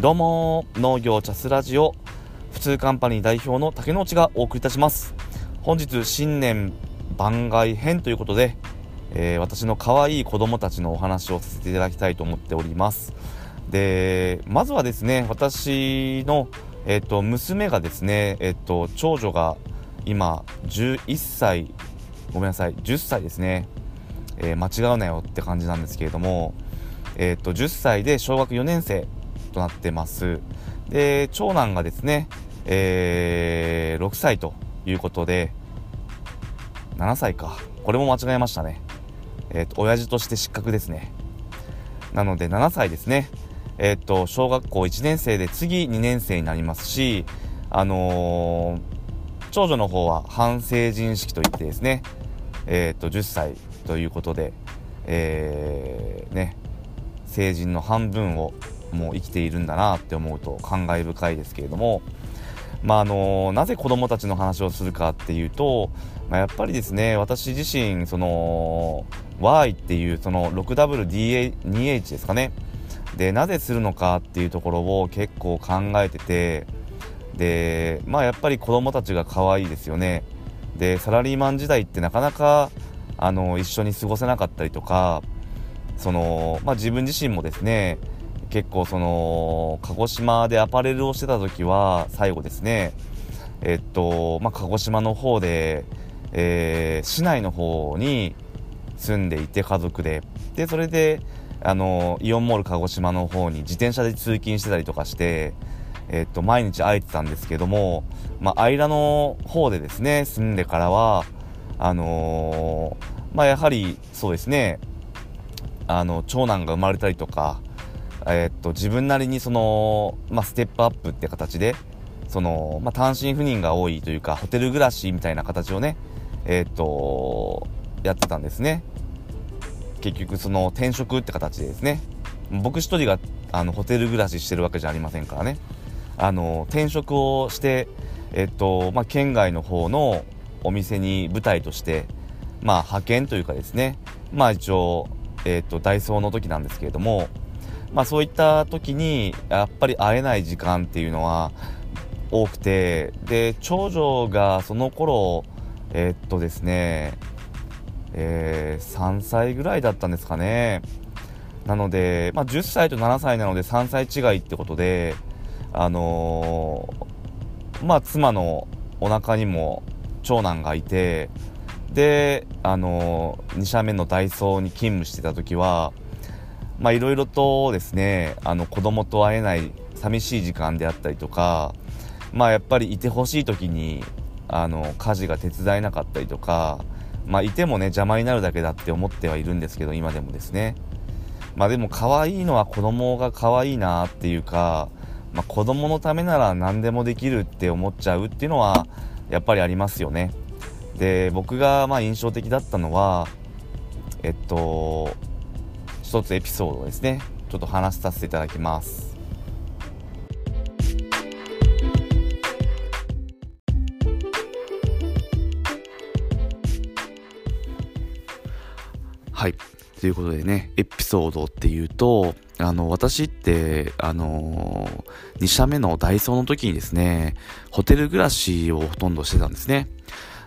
どうも農業チャスラジオ普通カンパニー代表の竹之内がお送りいたします。本日新年番外編ということで、えー、私の可愛い子供たちのお話をさせていただきたいと思っております。でまずはですね私の、えーと、娘がですね、えーと、長女が今11歳ごめんなさい10歳ですね、えー、間違うなよって感じなんですけれどもえーと、10歳で小学4年生となってます。で長男がですね、えー、6歳ということで7歳か。これも間違えましたね。えっ、ー、と親父として失格ですね。なので7歳ですね。えっ、ー、と小学校1年生で次2年生になりますしあのー、長女の方は半成人式といってですねえっ、と10歳ということでえー、ね成人の半分をもう生きているんだなって思うと感慨深いですけれども、まあ、あのなぜ子どもたちの話をするかっていうと、まあ、やっぱりですね私自身その Y っていうその 6WDH ですかね。でなぜするのかっていうところを結構考えててでまあやっぱり子供たちが可愛いですよね。でサラリーマン時代ってなかなかあの一緒に過ごせなかったりとかその、まあ、自分自身もですね結構その鹿児島でアパレルをしてた時は最後ですねえっと、まあ、鹿児島の方で、えー、市内の方に住んでいて家族で。でそれであのイオンモール鹿児島の方に自転車で通勤してたりとかして、えっと、毎日会えてたんですけども、まあ、間の方でですね住んでからはあのー、まあ、やはりそうですねあの長男が生まれたりとか、え、っと自分なりにその、まあ、ステップアップって形でその、まあ、単身赴任が多いというかホテル暮らしみたいな形をねえ、っとやってたんですね。結局その転職って形でですね。僕一人があのホテル暮らししてるわけじゃありませんからね。あの転職をしてえっとまあ、県外の方のお店に舞台としてまあ派遣というかですね。まあ一応えーと、ダイソーの時なんですけれども、まあ、そういった時にやっぱり会えない時間っていうのは多くてで長女がその頃えー、っとですね、えー、3歳ぐらいだったんですかね。なので、まあ、10歳と7歳なので3歳違いってことであのー、まあ妻のお腹にも長男がいてであの2社目のダイソーに勤務してた時はまあいろいろとですねあの子供と会えない寂しい時間であったりとかまあやっぱりいてほしい時にあの家事が手伝えなかったりとかまあいてもね邪魔になるだけだって思ってはいるんですけど今でもですねまあでも可愛いのは子供が可愛いなっていうか、まあ、子供のためなら何でもできるって思っちゃうっていうのはやっぱりありますよね。で僕がまあ印象的だったのはえっと一つエピソードですね。ちょっと話させていただきます。はい。ということでねエピソードっていうとあの、私って、あのー、2社目のダイソーの時にですね、ホテル暮らしをほとんどしてたんですね。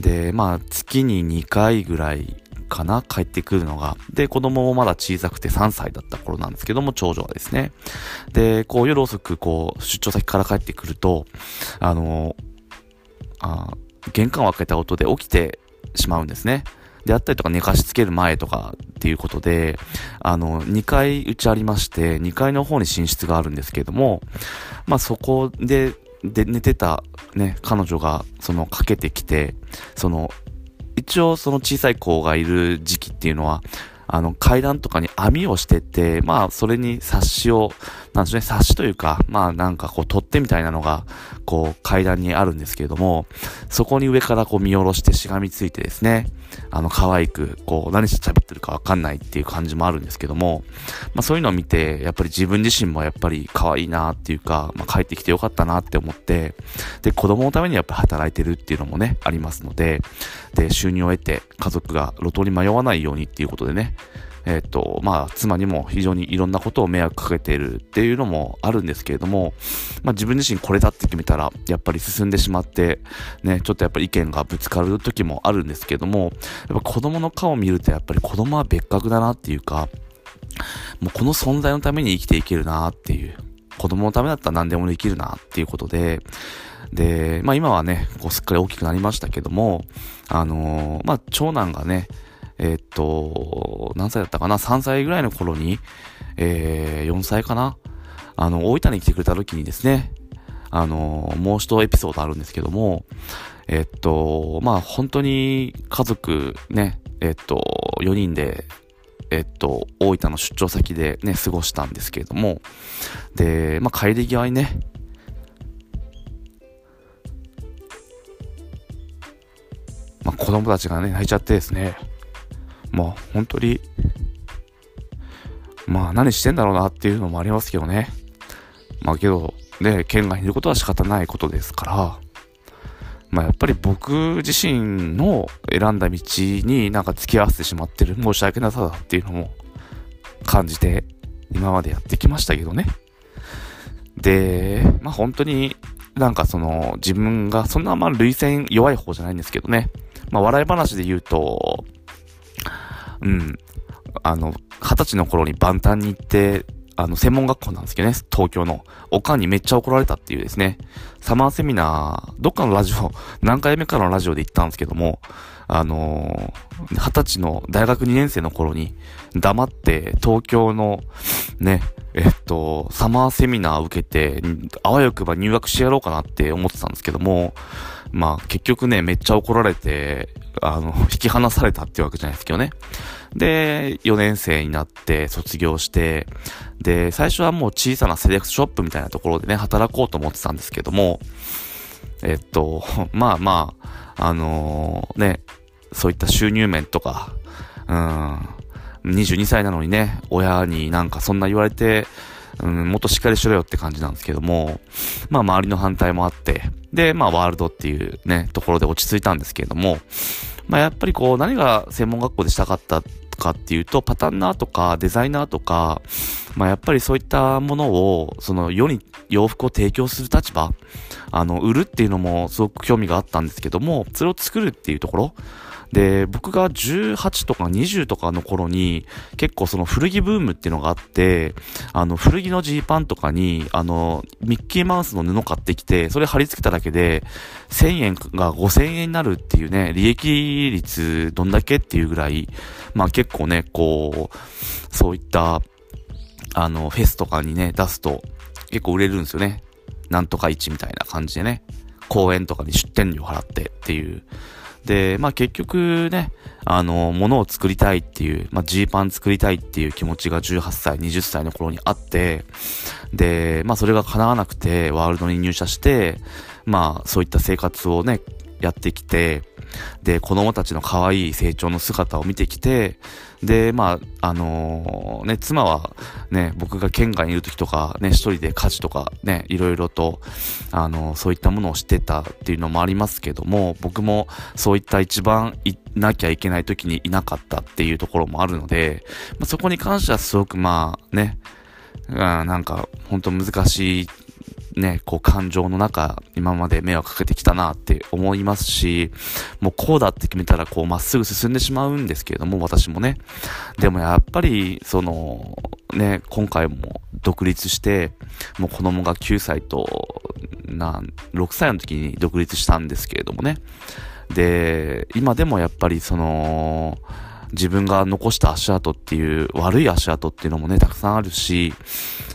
で、まあ、月に2回ぐらいかな帰ってくるのが。で、子供もまだ小さくて3歳だった頃なんですけども、長女がですね。で、こう夜遅くこう、出張先から帰ってくると、あの、あ玄関を開けた音で起きてしまうんですね。であったりとか寝かしつける前とかっていうことで、あの、2階うちありまして、2階の方に寝室があるんですけれども、まあそこでで、寝てたね、彼女が、その、かけてきて、その、一応その小さい子がいる時期っていうのは、あの、階段とかに網をしてて、まあ、それに冊子を、なんでしょうね、冊子というか、まあ、なんかこう、取っ手みたいなのが、こう、階段にあるんですけれども、そこに上からこう見下ろしてしがみついてですね、あの、可愛く、こう、何して喋ってるかわかんないっていう感じもあるんですけども、まあ、そういうのを見て、やっぱり自分自身もやっぱり可愛いなっていうか、まあ、帰ってきてよかったなって思って、で、子供のためにやっぱ働いてるっていうのもね、ありますので、で、収入を得て、家族が路頭に迷わないようにっていうことでね、えっ、と、まあ、妻にも非常にいろんなことを迷惑かけているっていうのもあるんですけれども、まあ、自分自身これだって決めたら、やっぱり進んでしまって、ね、ちょっとやっぱり意見がぶつかる時もあるんですけれども、やっぱ子供の顔を見るとやっぱり子供は別格だなっていうか、もうこの存在のために生きていけるなっていう、子供のためだったら何でもできるなっていうことで、で、まあ今はね、こうすっかり大きくなりましたけども、あのー、まあ長男がね、えー、っと、何歳だったかな ?3 歳ぐらいの頃に、えー、4歳かな？あの、大分に来てくれた時にですね、あの、もう一エピソードあるんですけども、えっと、まあ本当に家族ね、えっと、4人で、えっと、大分の出張先でね、過ごしたんですけれども、で、まあ帰り際にね、まあ子供たちがね、泣いちゃってですね、まあ本当に、まあ何してんだろうなっていうのもありますけどね。まあけど、ね、県外にいることは仕方ないことですから、まあやっぱり僕自身の選んだ道になんか付き合わせてしまってる申し訳なさだっていうのも感じて今までやってきましたけどね。で、まあ本当になんかその自分がそんなまあ類線弱い方じゃないんですけどね。まあ笑い話で言うと、うん。あの、二十歳の頃に万端に行って、あの、専門学校なんですけどね、東京の。おかんにめっちゃ怒られたっていうですね、サマーセミナー、どっかのラジオ、何回目かのラジオで行ったんですけども、あのー、二十歳の大学2年生の頃に、黙って東京の、ね、えっと、サマーセミナーを受けて、あわよくば入学してやろうかなって思ってたんですけども、まあ結局ね、めっちゃ怒られて、あの、引き離されたっていうわけじゃないですけどね。で、4年生になって卒業して、で、最初はもう小さなセレクトショップみたいなところでね、働こうと思ってたんですけども、えっと、まあまあ、あのー、ね、そういった収入面とか、うん、22歳なのにね、親になんかそんな言われて、うん、もっとしっかりしろよって感じなんですけども、まあ周りの反対もあって、で、まあワールドっていうね、ところで落ち着いたんですけれども、まあやっぱりこう何が専門学校でしたかったかっていうと、パタンナーとかデザイナーとか、まあやっぱりそういったものを、その世に洋服を提供する立場、あの、売るっていうのもすごく興味があったんですけども、それを作るっていうところ、で、僕が18とか20とかの頃に、結構その古着ブームっていうのがあって、あの、古着のジーパンとかに、あの、ミッキーマウスの布買ってきて、それ貼り付けただけで、1000円が5000円になるっていうね、利益率どんだけっていうぐらい、まあ結構ね、こう、そういった、あの、フェスとかにね、出すと、結構売れるんですよね。なんとか1みたいな感じでね。公演とかに出店料払ってっていう。で、まあ結局ね、あの、物を作りたいっていう、まあジーパン作りたいっていう気持ちが18歳、20歳の頃にあって、で、まあそれが叶わなくて、ワールドに入社して、まあそういった生活をね、やってきて、で、子供たちの可愛い成長の姿を見てきて、で、まあ、あのー、ね、妻はね、僕が県外にいる時とか、ね、一人で家事とかね、いろいろと、あのー、そういったものをしてたっていうのもありますけども、僕もそういった一番いなきゃいけない時にいなかったっていうところもあるので、まあ、そこに関してはすごくまあね、うん、なんか本当難しいね、こう感情の中、今まで迷惑かけてきたなって思いますし、もうこうだって決めたらこうまっすぐ進んでしまうんですけれども、私もね。でもやっぱり、その、ね、今回も独立して、もう子供が9歳と、な、6歳の時に独立したんですけれどもね。で、今でもやっぱりその、自分が残した足跡っていう、悪い足跡っていうのもね、たくさんあるし、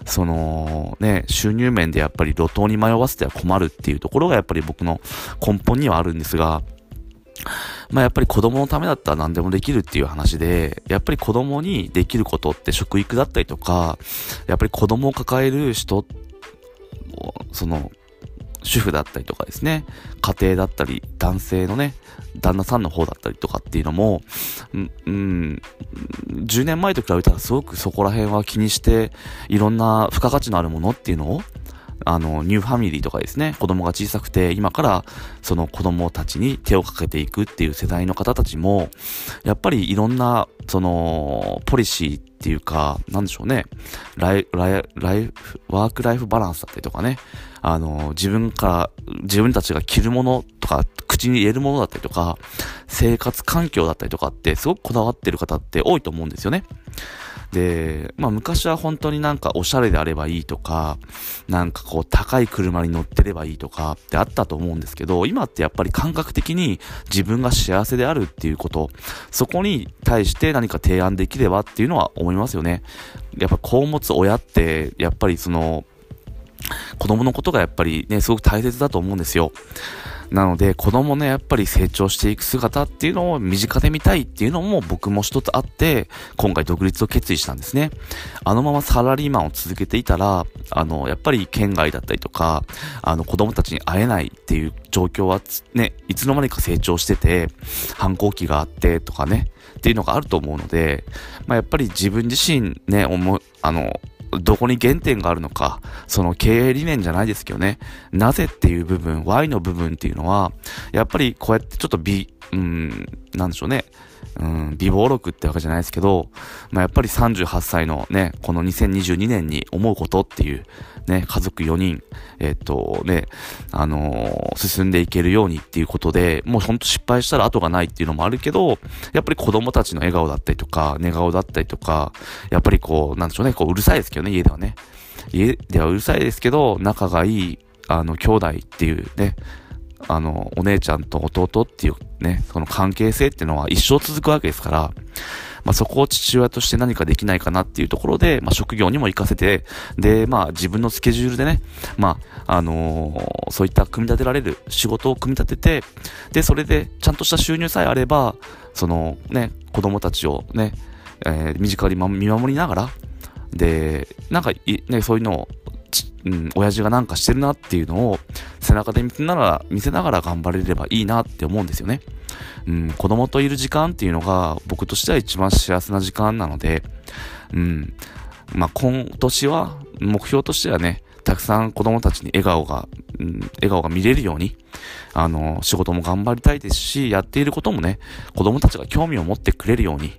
その、ね、収入面でやっぱり路頭に迷わせては困るっていうところがやっぱり僕の根本にはあるんですが、まあやっぱり子供のためだったら何でもできるっていう話で、やっぱり子供にできることって食育だったりとか、やっぱり子供を抱える人、その、主婦だったりとかですね、家庭だったり、男性のね、旦那さんの方だったりとかっていうのも、うん、10年前と比べたらすごくそこら辺は気にして、いろんな付加価値のあるものっていうのを、あの、ニューファミリーとかですね、子供が小さくて、今からその子供たちに手をかけていくっていう世代の方たちも、やっぱりいろんな、その、ポリシーっていうか、なんでしょうね、ライ、ライ、ライフ、ワークライフバランスだったりとかね、あの、自分から、自分たちが着るものとか、口に入れるものだったりとか、生活環境だったりとかって、すごくこだわってる方って多いと思うんですよね。で、まあ昔は本当になんかおしゃれであればいいとか、なんかこう高い車に乗ってればいいとかってあったと思うんですけど、今ってやっぱり感覚的に自分が幸せであるっていうこと、そこに対して何か提案できればっていうのは思いますよね。やっぱ子を持つ親って、やっぱりその、子供のことがやっぱりね、すごく大切だと思うんですよ。なので、子供ね、やっぱり成長していく姿っていうのを身近で見たいっていうのも僕も一つあって、今回独立を決意したんですね。あのままサラリーマンを続けていたら、あの、やっぱり県外だったりとか、あの、子供たちに会えないっていう状況はね、いつの間にか成長してて、反抗期があってとかね、っていうのがあると思うので、まあ、やっぱり自分自身ね、思あの、どこに原点があるのか、その経営理念じゃないですけどね、なぜっていう部分、Y の部分っていうのは、やっぱりこうやってちょっと美、うん、なんでしょうね、うん、美貌録ってわけじゃないですけど、まあ、やっぱり38歳のね、この2022年に思うことっていう、ね、家族4人、えっとね、あのー、進んでいけるようにっていうことで、もうほんと失敗したら後がないっていうのもあるけど、やっぱり子供たちの笑顔だったりとか、寝顔だったりとか、やっぱりこう、なんでしょうね、こううるさいですけどね、家ではね。家ではうるさいですけど、仲がいい、あの、兄弟っていうね、あの、お姉ちゃんと弟っていうね、その関係性っていうのは一生続くわけですから、まあ、そこを父親として何かできないかなっていうところで、まあ、職業にも活かせて、で、まあ、自分のスケジュールでね、まあ、あのー、そういった組み立てられる仕事を組み立てて、で、それでちゃんとした収入さえあれば、そのね、子供たちをね、えー、身近に見守りながら、で、なんかね、そういうのをうん、親父がなんかしてるなっていうのを背中で見せながら、見せながら頑張れればいいなって思うんですよね。うん、子供といる時間っていうのが僕としては一番幸せな時間なので、うん、まあ、今年は目標としてはね、たくさん子供たちに笑顔が、うん、笑顔が見れるように、あの、仕事も頑張りたいですし、やっていることもね、子供たちが興味を持ってくれるように、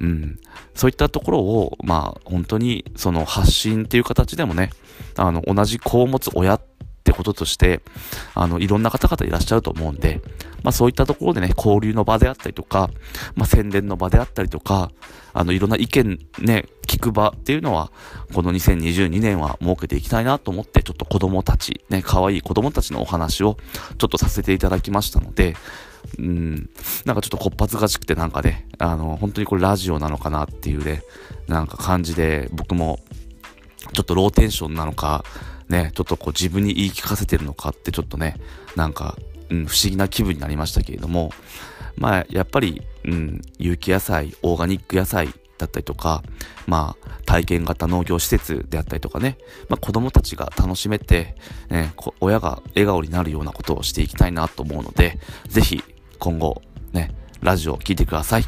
うん、そういったところを、まあ、本当に、その発信っていう形でもね、あの、同じ子を持つ親ってこととして、あの、いろんな方々いらっしゃると思うんで、まあそういったところでね、交流の場であったりとか、まあ宣伝の場であったりとか、あの、いろんな意見ね、聞く場っていうのは、この2022年は設けていきたいなと思って、ちょっと子供たち、ね、可愛い子供たちのお話をちょっとさせていただきましたので、うん、なんかちょっとこっぱずかしくてなんかね、あの、本当にこれラジオなのかなっていうね、なんか感じで、僕も、ちょっとローテンションなのか、ね、ちょっとこう自分に言い聞かせてるのかってちょっとね、なんか、うん、不思議な気分になりましたけれども、まあ、やっぱり、うん、有機野菜、オーガニック野菜だったりとか、まあ、体験型農業施設であったりとかね、まあ、子供たちが楽しめて、ね、親が笑顔になるようなことをしていきたいなと思うので、ぜひ、今後、ね、ラジオを聴いてください。